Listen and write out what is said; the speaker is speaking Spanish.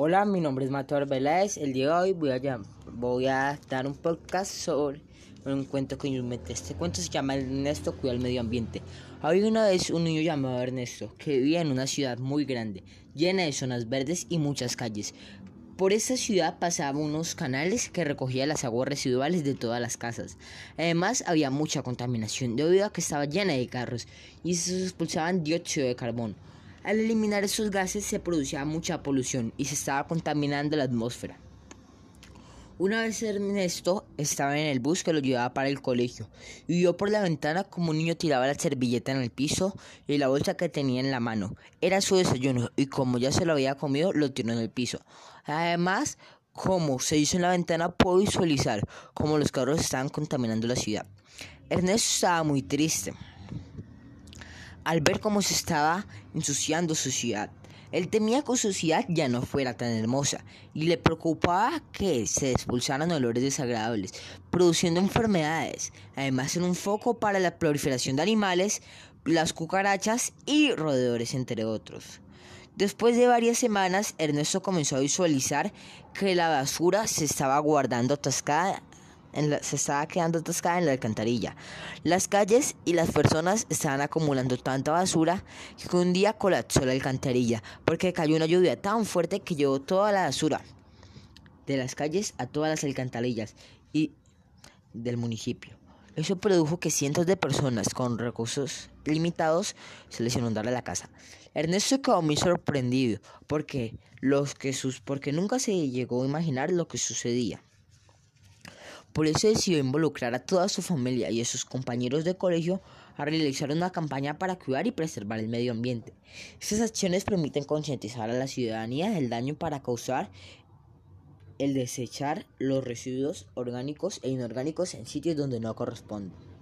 Hola, mi nombre es Mateo Arbeláez. El día de hoy voy a, voy a dar un podcast sobre un cuento que yo inventé. Este cuento se llama Ernesto cuida el medio ambiente. Había una vez un niño llamado Ernesto que vivía en una ciudad muy grande, llena de zonas verdes y muchas calles. Por esa ciudad pasaban unos canales que recogían las aguas residuales de todas las casas. Además, había mucha contaminación debido a que estaba llena de carros y se expulsaban dióxido de carbono. Al eliminar esos gases se producía mucha polución y se estaba contaminando la atmósfera. Una vez Ernesto estaba en el bus que lo llevaba para el colegio y vio por la ventana como un niño tiraba la servilleta en el piso y la bolsa que tenía en la mano. Era su desayuno y como ya se lo había comido, lo tiró en el piso. Además, como se hizo en la ventana, pudo visualizar cómo los carros estaban contaminando la ciudad. Ernesto estaba muy triste al ver cómo se estaba ensuciando su ciudad. Él temía que su ciudad ya no fuera tan hermosa y le preocupaba que se expulsaran olores desagradables, produciendo enfermedades. Además, en un foco para la proliferación de animales, las cucarachas y roedores, entre otros. Después de varias semanas, Ernesto comenzó a visualizar que la basura se estaba guardando atascada se estaba quedando atascada en la alcantarilla. Las calles y las personas estaban acumulando tanta basura que un día colapsó la alcantarilla porque cayó una lluvia tan fuerte que llevó toda la basura de las calles a todas las alcantarillas y del municipio. Eso produjo que cientos de personas con recursos limitados se les inundara la casa. Ernesto quedó muy sorprendido porque, los que sus, porque nunca se llegó a imaginar lo que sucedía. Por eso decidió involucrar a toda su familia y a sus compañeros de colegio a realizar una campaña para cuidar y preservar el medio ambiente. Estas acciones permiten concientizar a la ciudadanía del daño para causar el desechar los residuos orgánicos e inorgánicos en sitios donde no corresponden.